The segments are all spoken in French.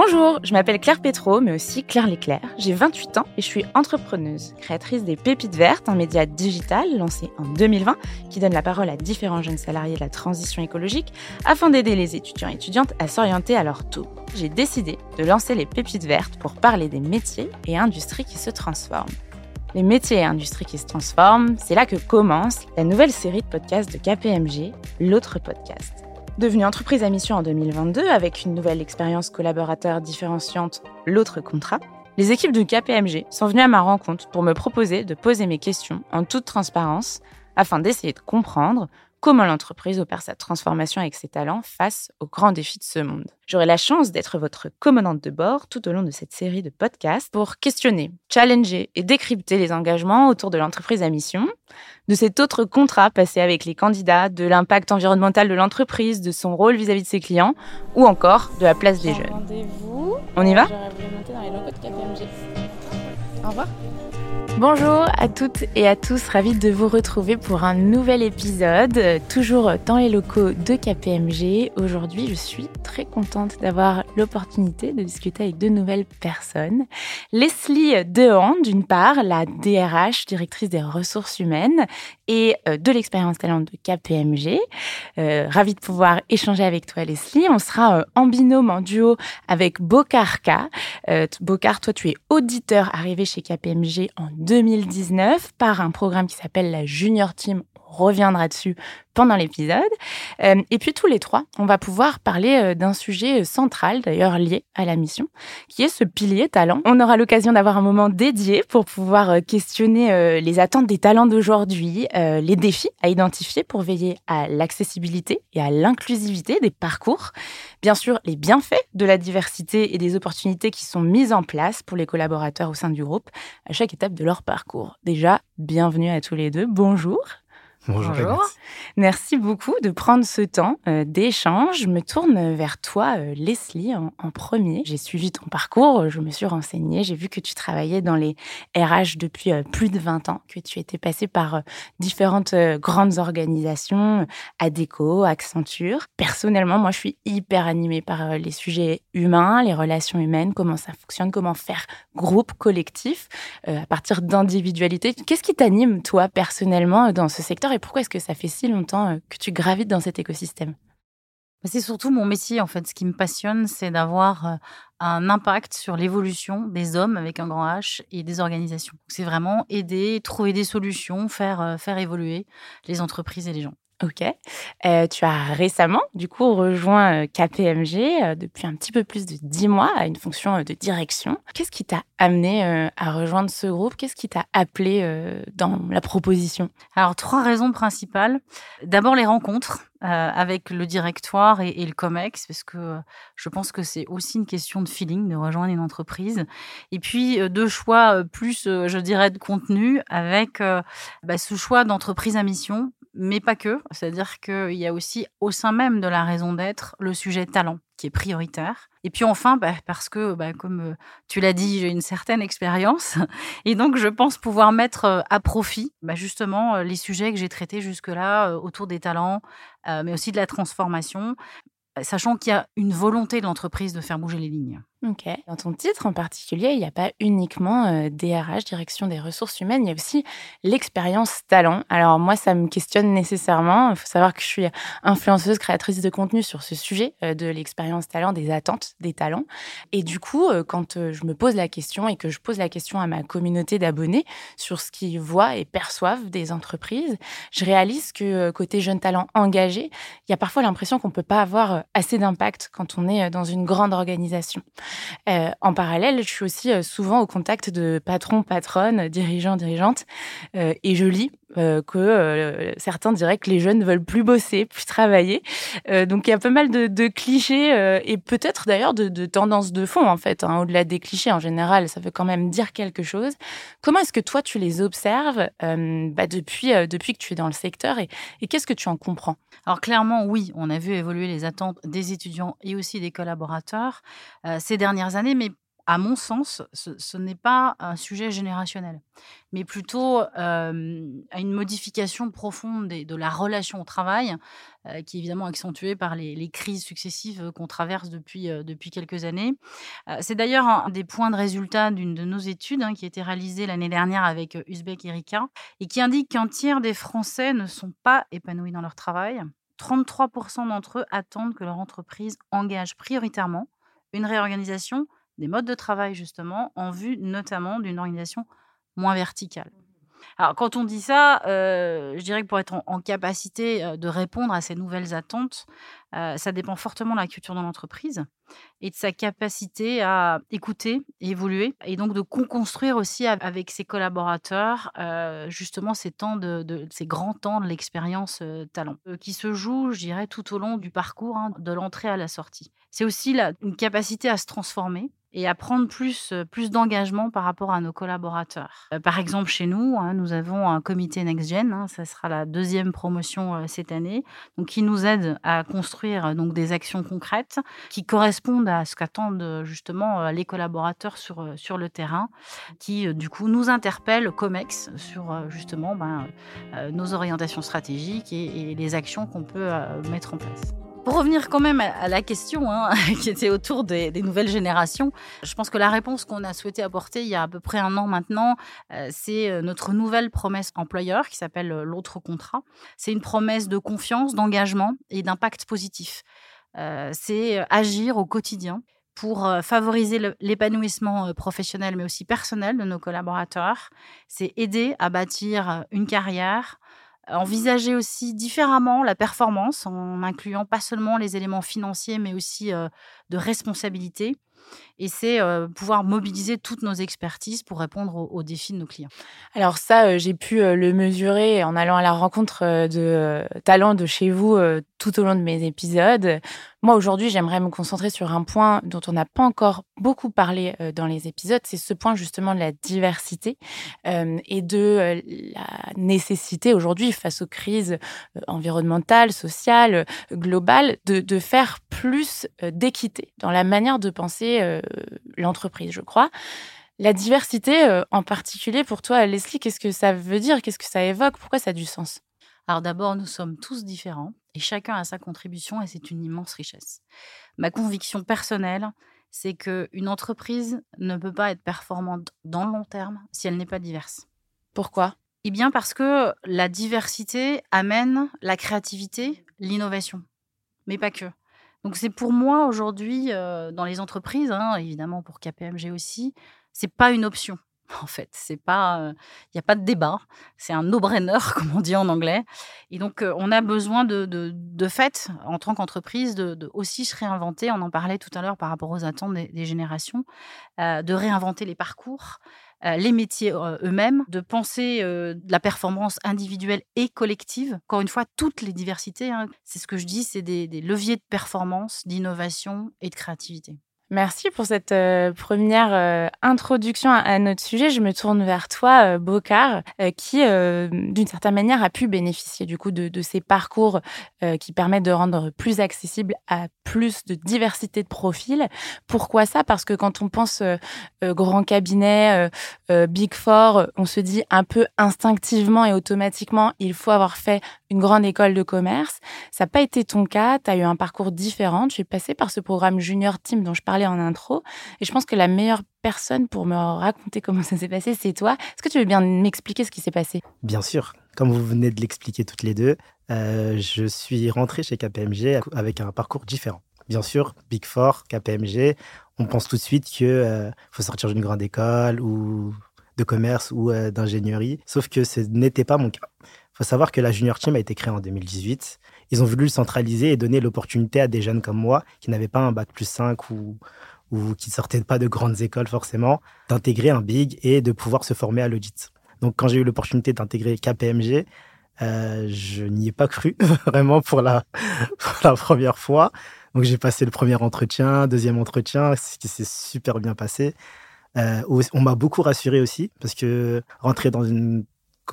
Bonjour, je m'appelle Claire Pétro, mais aussi Claire Léclair. J'ai 28 ans et je suis entrepreneuse, créatrice des Pépites Vertes, un média digital lancé en 2020 qui donne la parole à différents jeunes salariés de la transition écologique afin d'aider les étudiants et étudiantes à s'orienter à leur tour. J'ai décidé de lancer les Pépites Vertes pour parler des métiers et industries qui se transforment. Les métiers et industries qui se transforment, c'est là que commence la nouvelle série de podcasts de KPMG, l'autre podcast. Devenue entreprise à mission en 2022 avec une nouvelle expérience collaborateur différenciante, l'autre contrat, les équipes de KPMG sont venues à ma rencontre pour me proposer de poser mes questions en toute transparence afin d'essayer de comprendre comment l'entreprise opère sa transformation avec ses talents face aux grands défis de ce monde. J'aurai la chance d'être votre commandante de bord tout au long de cette série de podcasts pour questionner, challenger et décrypter les engagements autour de l'entreprise à mission, de cet autre contrat passé avec les candidats, de l'impact environnemental de l'entreprise, de son rôle vis-à-vis de ses clients ou encore de la place des jeunes. On y va? Au revoir. Bonjour à toutes et à tous, ravi de vous retrouver pour un nouvel épisode, toujours dans les locaux de KPMG. Aujourd'hui, je suis très contente d'avoir l'opportunité de discuter avec deux nouvelles personnes. Leslie Dehan, d'une part, la DRH, directrice des ressources humaines et euh, de l'expérience talent de KPMG. Euh, ravi de pouvoir échanger avec toi, Leslie. On sera euh, en binôme, en duo avec Bokarka. Euh, Bokar, toi, tu es auditeur arrivé chez KPMG en 2019 par un programme qui s'appelle la Junior Team. Reviendra dessus pendant l'épisode. Euh, et puis tous les trois, on va pouvoir parler euh, d'un sujet central, d'ailleurs lié à la mission, qui est ce pilier talent. On aura l'occasion d'avoir un moment dédié pour pouvoir euh, questionner les attentes des talents d'aujourd'hui, les défis à identifier pour veiller à l'accessibilité et à l'inclusivité des parcours. Bien sûr, les bienfaits de la diversité et des opportunités qui sont mises en place pour les collaborateurs au sein du groupe à chaque étape de leur parcours. Déjà, bienvenue à tous les deux. Bonjour. Bonjour. Merci beaucoup de prendre ce temps euh, d'échange. Je me tourne vers toi, euh, Leslie, en, premier. J'ai suivi ton parcours, je me suis renseignée, j'ai vu que tu travaillais dans les RH depuis euh, plus de 20 ans, que tu étais passée par différentes grandes organisations, ADECO, Accenture. Personnellement, moi, je suis hyper animée par les sujets humains, les relations humaines, comment ça fonctionne, comment faire groupe, collectif, à partir d'individualité. Qu'est-ce qui t'anime, toi, personnellement, dans ce secteur? Et pourquoi est-ce que ça fait si longtemps euh, que tu gravites dans cet écosystème? Bah, c'est surtout mon métier, en fait. Ce qui me passionne, c'est d'avoir euh, un impact sur l'évolution des hommes avec un grand H et des organisations. C'est vraiment aider, trouver des solutions, faire, euh, faire évoluer les entreprises et les gens. Ok. Euh, tu as récemment, du coup, rejoint euh, KPMG euh, depuis un petit peu plus de dix mois à une fonction de direction. Qu'est-ce qui t'a amené à rejoindre ce groupe? Qu'est-ce qui t'a appelé dans la proposition? Alors, trois raisons principales. D'abord, les rencontres. avec le directoire et, le COMEX, parce que je pense que c'est aussi une question de feeling de rejoindre une entreprise. Et puis, deux choix plus, je dirais, de contenu, avec bah, ce choix d'entreprise à mission mais pas que. C'est-à-dire qu'il y a aussi au sein même de la raison d'être le sujet talent qui est prioritaire. Et puis enfin, bah, parce que, bah, comme euh, tu l'as dit, j'ai une certaine expérience. Et donc, je pense pouvoir mettre euh, à profit bah, justement euh, les sujets que j'ai traités jusque-là autour des talents, mais aussi de la transformation, sachant qu'il y a une volonté de l'entreprise de faire bouger les lignes. Ok. Dans ton titre en particulier, il n'y a pas uniquement DRH, direction des ressources humaines, il y a aussi l'expérience talent. Alors moi, ça me questionne nécessairement. Il faut savoir que je suis influenceuse, créatrice de contenu sur ce sujet de l'expérience talent, des attentes des talents. Et du coup, quand je me pose la question et que je pose la question à ma communauté d'abonnés sur ce qu'ils voient et perçoivent des entreprises, je réalise que côté jeunes talents engagés, il y a parfois l'impression qu'on ne peut pas avoir assez d'impact quand on est dans une grande organisation. Euh, en parallèle, je suis aussi euh, souvent au contact de patrons, patronnes, dirigeants, dirigeantes, euh, et je lis que certains diraient que les jeunes ne veulent plus bosser, plus travailler. donc il y a pas mal de, clichés et peut-être d'ailleurs de, tendances de fond en fait. Hein, au-delà des clichés en général, ça veut quand même dire quelque chose. Comment est-ce que toi tu les observes bah, depuis que tu es dans le secteur et, et qu'est-ce que tu en comprends? Alors clairement oui, on a vu évoluer les attentes des étudiants et aussi des collaborateurs dernières années, mais à mon sens, ce, n'est pas un sujet générationnel, mais plutôt à une modification profonde de la relation au travail, qui est évidemment accentuée par les, crises successives qu'on traverse depuis, depuis quelques années. C'est d'ailleurs un des points de résultat d'une de nos études hein, qui a été réalisée l'année dernière avec Uzbek Erika et qui indique qu'un tiers des Français ne sont pas épanouis dans leur travail. 33% d'entre eux attendent que leur entreprise engage prioritairement une réorganisation des modes de travail, justement, en vue notamment d'une organisation moins verticale. Alors, quand on dit ça, euh, je dirais que pour être en, capacité euh, de répondre à ces nouvelles attentes, euh, ça dépend fortement de la culture de l'entreprise et de sa capacité à écouter, évoluer, et donc de construire aussi avec ses collaborateurs justement ces temps de, ces grands temps de l'expérience talent, qui se jouent, je dirais, tout au long du parcours, hein, de l'entrée à la sortie. C'est aussi une capacité à se transformer, et à prendre plus, plus d'engagement par rapport à nos collaborateurs. par exemple, chez nous, hein, nous avons un comité NextGen, hein, ça sera la deuxième promotion cette année, donc qui nous aide à construire donc des actions concrètes qui correspondent à ce qu'attendent justement les collaborateurs sur, sur le terrain, qui du coup nous interpellent COMEX sur justement ben, nos orientations stratégiques et les actions qu'on peut mettre en place. Pour revenir quand même à la question hein, qui était autour des, nouvelles générations, je pense que la réponse qu'on a souhaité apporter il y a à peu près un an maintenant, euh, c'est euh, notre nouvelle promesse employeur qui s'appelle euh, l'autre contrat. C'est une promesse de confiance, d'engagement et d'impact positif. c'est agir au quotidien pour favoriser l'épanouissement professionnel mais aussi personnel de nos collaborateurs. C'est aider à bâtir une carrière, envisager aussi différemment la performance en incluant pas seulement les éléments financiers mais aussi de responsabilité et c'est pouvoir mobiliser toutes nos expertises pour répondre aux, défis de nos clients. Alors ça, j'ai pu le mesurer en allant à la rencontre de talents de chez vous tout au long de mes épisodes. Moi, aujourd'hui, j'aimerais me concentrer sur un point dont on n'a pas encore beaucoup parlé dans les épisodes, c'est ce point justement de la diversité et de la nécessité aujourd'hui, face aux crises environnementales, sociales, globales, de, faire plus d'équité dans la manière de penser l'entreprise, je crois. La diversité, euh, en particulier pour toi, Leslie, qu'est-ce que ça veut dire? Qu'est-ce que ça évoque? Pourquoi ça a du sens? Alors d'abord, nous sommes tous différents et chacun a sa contribution et c'est une immense richesse. Ma conviction personnelle, c'est qu'une entreprise ne peut pas être performante dans le long terme si elle n'est pas diverse. Pourquoi? Eh bien parce que la diversité amène la créativité, l'innovation, mais pas que. Donc c'est pour moi aujourd'hui euh, dans les entreprises, hein, évidemment pour KPMG aussi, c'est pas une option. En fait, c'est pas, il n'y a pas de débat. C'est un no-brainer, comme on dit en anglais. Et donc, euh, on a besoin de, de, fait, en tant qu'entreprise, de, aussi se réinventer. On en parlait tout à l'heure par rapport aux attentes des, générations, euh, de réinventer les parcours, euh, les métiers euh, eux-mêmes, de penser euh, la performance individuelle et collective. Encore une fois, toutes les diversités, hein, c'est ce que je dis, c'est des leviers de performance, d'innovation et de créativité. Merci pour cette euh, première euh, introduction à, notre sujet. Je me tourne vers toi, euh, Bocard, qui, d'une certaine manière, a pu bénéficier du coup de, ces parcours qui permettent de rendre plus accessible à plus de diversité de profils. Pourquoi ça? Parce que quand on pense grand cabinet, Big Four, on se dit un peu instinctivement et automatiquement, il faut avoir fait une grande école de commerce. Ça n'a pas été ton cas. Tu as eu un parcours différent. Tu es passé par ce programme Junior Team dont je parlais en intro. Et je pense que la meilleure personne pour me raconter comment ça s'est passé, c'est toi. Est-ce que tu veux bien m'expliquer ce qui s'est passé? Bien sûr. Comme vous venez de l'expliquer toutes les deux, euh, je suis rentré chez KPMG avec un parcours différent. Bien sûr, Big Four, KPMG, on pense tout de suite qu'il euh, faut sortir d'une grande école ou de commerce ou euh, d'ingénierie. Sauf que ce n'était pas mon cas. Faut savoir que la Junior Team a été créée en 2018 ils ont voulu le centraliser et donner l'opportunité à des jeunes comme moi qui n'avaient pas un bac plus 5 ou, ou qui sortaient pas de grandes écoles forcément, d'intégrer un big et de pouvoir se former à l'audit. Donc quand j'ai eu l'opportunité d'intégrer KPMG, euh, je n'y ai pas cru vraiment pour la, la première fois. Donc j'ai passé le premier entretien, deuxième entretien, ce qui s'est super bien passé. Euh, on m'a beaucoup rassuré aussi parce que rentrer dans une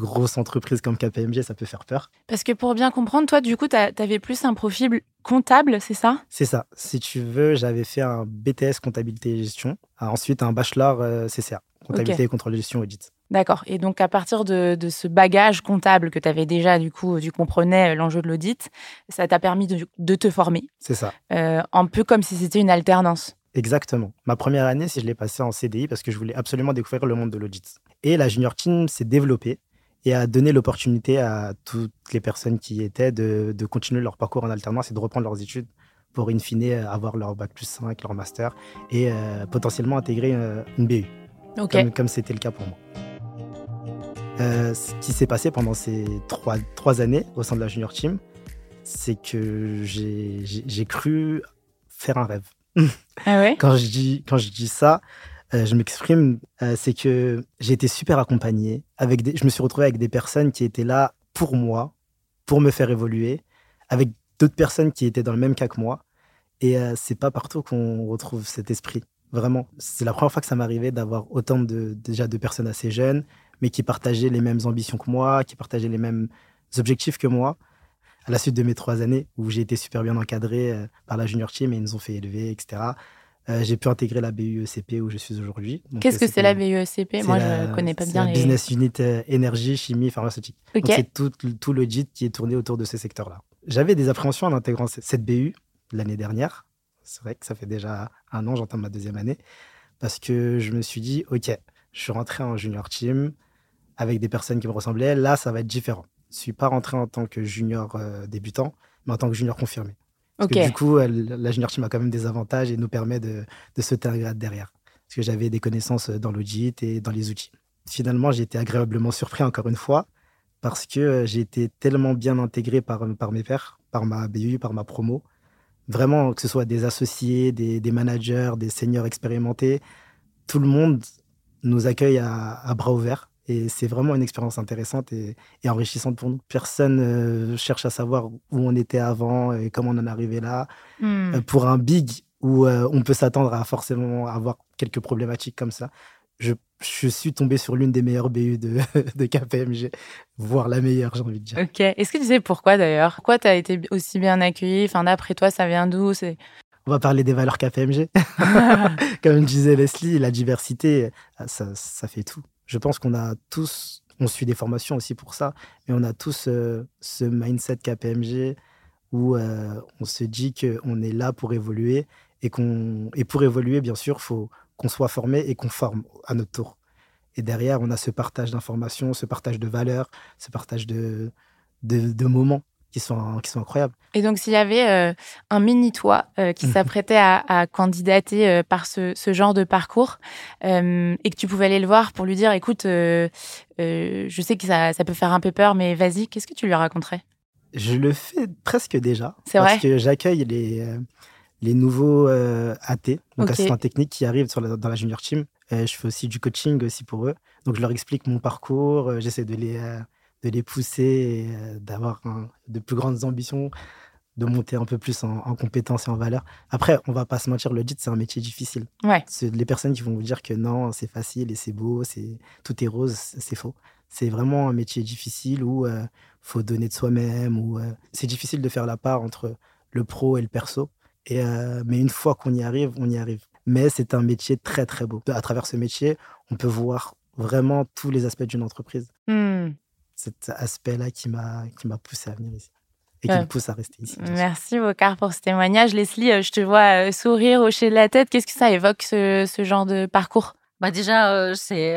grosse entreprise comme KPMG, ça peut faire peur. Parce que pour bien comprendre, toi, du coup, tu avais plus un profil comptable, c'est ça? C'est ça. Si tu veux, j'avais fait un BTS comptabilité et gestion, ensuite un bachelor euh, CCA, comptabilité et contrôle de gestion audit. D'accord. Et donc, à partir de, ce bagage comptable que tu avais déjà, du coup, tu comprenais euh, l'enjeu de l'audit, ça t'a permis de, te former. C'est ça. Euh, un peu comme si c'était une alternance. Exactement. Ma première année, si je l'ai passée en CDI parce que je voulais absolument découvrir le monde de l'audit. Et la junior team s'est développée et a donné l'opportunité à toutes les personnes qui y étaient de, continuer leur parcours en alternance et de reprendre leurs études pour, in fine, avoir leur bac plus 5, leur master et euh, potentiellement intégrer euh, une BU. Comme c'était le cas pour moi. Euh, ce qui s'est passé pendant ces trois, trois années au sein de la junior team, c'est que j'ai cru faire un rêve. Ah ouais? Quand, je dis, quand je dis ça, euh, je m'exprime, euh, c'est que j'ai été super accompagné. Avec je me suis retrouvé avec des personnes qui étaient là pour moi, pour me faire évoluer, avec d'autres personnes qui étaient dans le même cas que moi. Et euh, c'est pas partout qu'on retrouve cet esprit. Vraiment, c'est la première fois que ça m'arrivait d'avoir autant de déjà de personnes assez jeunes, mais qui partageaient les mêmes ambitions que moi, qui partageaient les mêmes objectifs que moi. À la suite de mes trois années où j'ai été super bien encadré par la junior team et ils nous ont fait élever, etc. Euh, j'ai pu intégrer la BUECP où je suis aujourd'hui. Qu'est-ce que c'est la BUECP Moi, je ne connais pas bien la Business Unit euh, Énergie, Chimie, Pharmaceutique. c'est tout, tout l'audit qui est tourné autour de ces secteurs-là. J'avais des appréhensions en intégrant cette BU l'année dernière. C'est vrai que ça fait déjà un an, j'entends ma deuxième année. Parce que je me suis dit, OK, je suis rentré en junior team avec des personnes qui me ressemblaient. Là, ça va être différent. Je ne suis pas rentré en tant que junior euh, débutant, mais en tant que junior confirmé. Parce que du coup, la junior team a quand même des avantages et nous permet de, de sauter un grade derrière. Parce que j'avais des connaissances dans l'audit et dans les outils. Finalement, j'ai été agréablement surpris encore une fois parce que j'ai été tellement bien intégré par, par mes pairs, par ma BU, par ma promo. Vraiment, que ce soit des associés, des, des managers, des seniors expérimentés, tout le monde nous accueille à, à bras ouverts. Et c'est vraiment une expérience intéressante et, enrichissante pour nous. Personne ne cherche à savoir où on était avant et comment on en est arrivé là. Hmm. Euh, pour un big où euh, on peut s'attendre à forcément avoir quelques problématiques comme ça, je, je suis tombé sur l'une des meilleures BU de, de KPMG, voire la meilleure, j'ai envie de dire. Ok. Est-ce que tu sais pourquoi d'ailleurs? Pourquoi tu as été aussi bien accueilli Enfin, d'après toi, ça vient d'où? On va parler des valeurs KPMG. Comme disait Leslie, la diversité, ça, ça fait tout je pense qu'on a tous, on suit des formations aussi pour ça, mais on a tous euh, ce mindset KPMG où euh, on se dit qu'on est là pour évoluer et, et pour évoluer, bien sûr, faut qu'on soit formé et qu'on forme à notre tour. Et derrière, on a ce partage d'informations, ce partage de valeurs, ce partage de, de moments qui sont, qui sont incroyables. Et donc, s'il y avait euh, un mini-toi euh, qui mhm. s'apprêtait à, candidater euh, par ce, ce, genre de parcours et que tu pouvais aller le voir pour lui dire écoute, je sais que ça, ça, peut faire un peu peur, mais vas-y, qu'est-ce que tu lui raconterais? Je le fais presque déjà. C'est vrai? Parce que j'accueille les, les nouveaux AT, donc assistants techniques qui arrivent sur dans la junior team. je fais aussi du coaching aussi pour eux. Donc, je leur explique mon parcours, j'essaie de les de les pousser et euh, d'avoir de plus grandes ambitions, de monter un peu plus en, compétences et en valeur. Après, on va pas se mentir, l'audit, c'est un métier difficile. Ouais. Les personnes qui vont vous dire que non, c'est facile et c'est beau, c'est tout est rose, c'est faux. C'est vraiment un métier difficile où il euh, faut donner de soi-même, où euh, c'est difficile de faire la part entre le pro et le perso. Et, mais une fois qu'on y arrive, on y arrive. Mais c'est un métier très très beau. À travers ce métier, on peut voir vraiment tous les aspects d'une entreprise. Mmh cet aspect-là qui m'a qui m'a poussé à venir ici et qui me pousse à rester ici. Merci Bocard pour ce témoignage. Leslie, euh, je te vois euh, sourire, hocher de la tête. Qu'est-ce que ça évoque ce, ce genre de parcours? Bah déjà, euh, c'est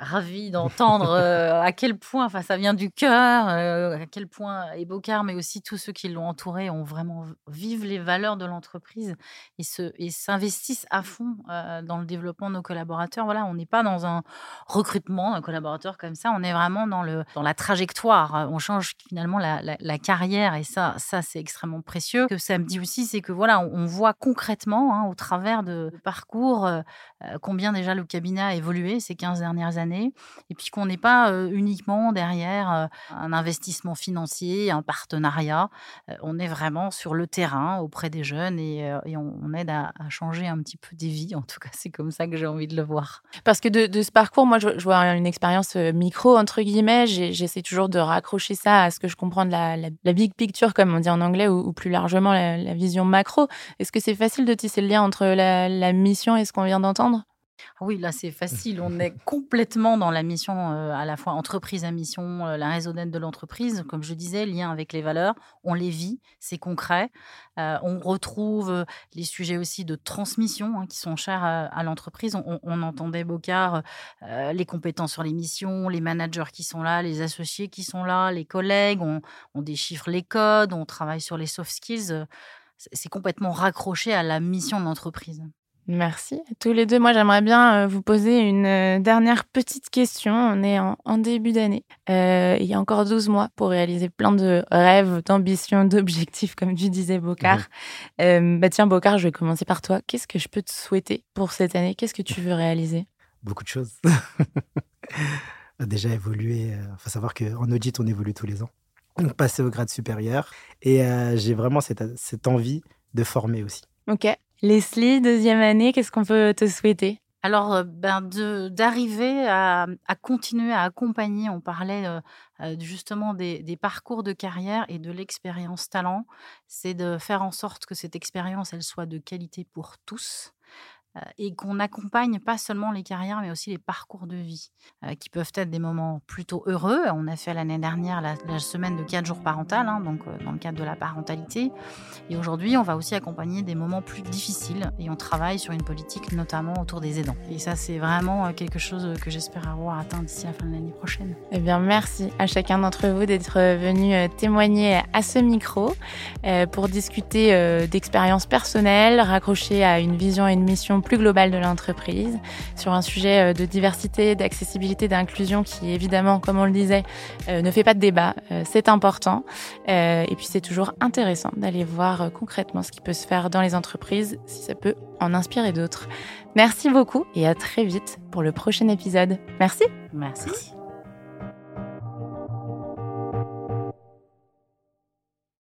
ravi d'entendre euh, à quel point, ça vient du cœur, euh, à quel point Ebocard, mais aussi tous ceux qui l'ont entouré, ont vraiment vivent les valeurs de l'entreprise et, et s'investissent à fond euh, dans le développement de nos collaborateurs. Voilà, on n'est pas dans un recrutement d'un collaborateur comme ça, on est vraiment dans, le, dans la trajectoire. On change finalement la, la, carrière et ça, ça c'est extrêmement précieux. Ce que ça me dit aussi, c'est que voilà, on, voit concrètement, hein, au travers de parcours, combien déjà le cabinet a évolué ces 15 dernières années et puis qu'on n'est pas uniquement derrière un investissement financier, un partenariat. on est vraiment sur le terrain auprès des jeunes et, on, aide à, changer un petit peu des vies. En tout cas, c'est comme ça que j'ai envie de le voir. Parce que de, ce parcours, moi, je, vois une expérience micro, entre guillemets. J'essaie toujours de raccrocher ça à ce que je comprends de la, big picture, comme on dit en anglais, ou, plus largement la, vision macro. Est-ce que c'est facile de tisser le lien entre la mission et ce qu'on vient d'entendre? Oui, là, c'est facile. On est complètement dans la mission, euh, à la fois entreprise à mission, euh, la raison d'être de l'entreprise. Comme je disais, lien avec les valeurs. On les vit, c'est concret. Euh, on retrouve les sujets aussi de transmission hein, qui sont chers à, l'entreprise. On, entendait Bocard, les compétences sur les missions, les managers qui sont là, les associés qui sont là, les collègues. On, on déchiffre les codes, on travaille sur les soft skills. C'est complètement raccroché à la mission de l'entreprise. Merci à tous les deux. Moi, j'aimerais bien euh, vous poser une euh, dernière petite question. On est en, début d'année. Euh, il y a encore 12 mois pour réaliser plein de rêves, d'ambitions, d'objectifs, comme tu disais, Bocard. bah tiens, Bocard, je vais commencer par toi. Qu'est-ce que je peux te souhaiter pour cette année? Qu'est-ce que tu veux réaliser? Beaucoup de choses. Déjà évoluer. Il faut savoir qu'en audit, on évolue tous les ans. Donc, passer au grade supérieur. Et j'ai vraiment cette, cette envie de former aussi. Ok. Leslie, deuxième année, qu'est-ce qu'on peut te souhaiter? Alors, euh, ben d'arriver à, continuer à accompagner, on parlait euh, euh, justement des, des, parcours de carrière et de l'expérience talent, c'est de faire en sorte que cette expérience, elle soit de qualité pour tous, et qu'on accompagne pas seulement les carrières, mais aussi les parcours de vie, euh, qui peuvent être des moments plutôt heureux. On a fait l'année dernière la, semaine de 4 jours parental, hein, donc euh, dans le cadre de la parentalité. Et aujourd'hui, on va aussi accompagner des moments plus difficiles, et on travaille sur une politique notamment autour des aidants. Et ça, c'est vraiment quelque chose que j'espère avoir atteint d'ici la fin de l'année prochaine. Eh bien, merci à chacun d'entre vous d'être venu témoigner à ce micro pour discuter d'expériences personnelles, raccrocher à une vision et une mission plus globale de l'entreprise, sur un sujet euh, de diversité, d'accessibilité, d'inclusion qui évidemment, comme on le disait, euh, ne fait pas de débat. Euh, c'est important. Et puis c'est toujours intéressant d'aller voir concrètement ce qui peut se faire dans les entreprises, si ça peut en inspirer d'autres. Merci beaucoup et à très vite pour le prochain épisode. Merci. Merci.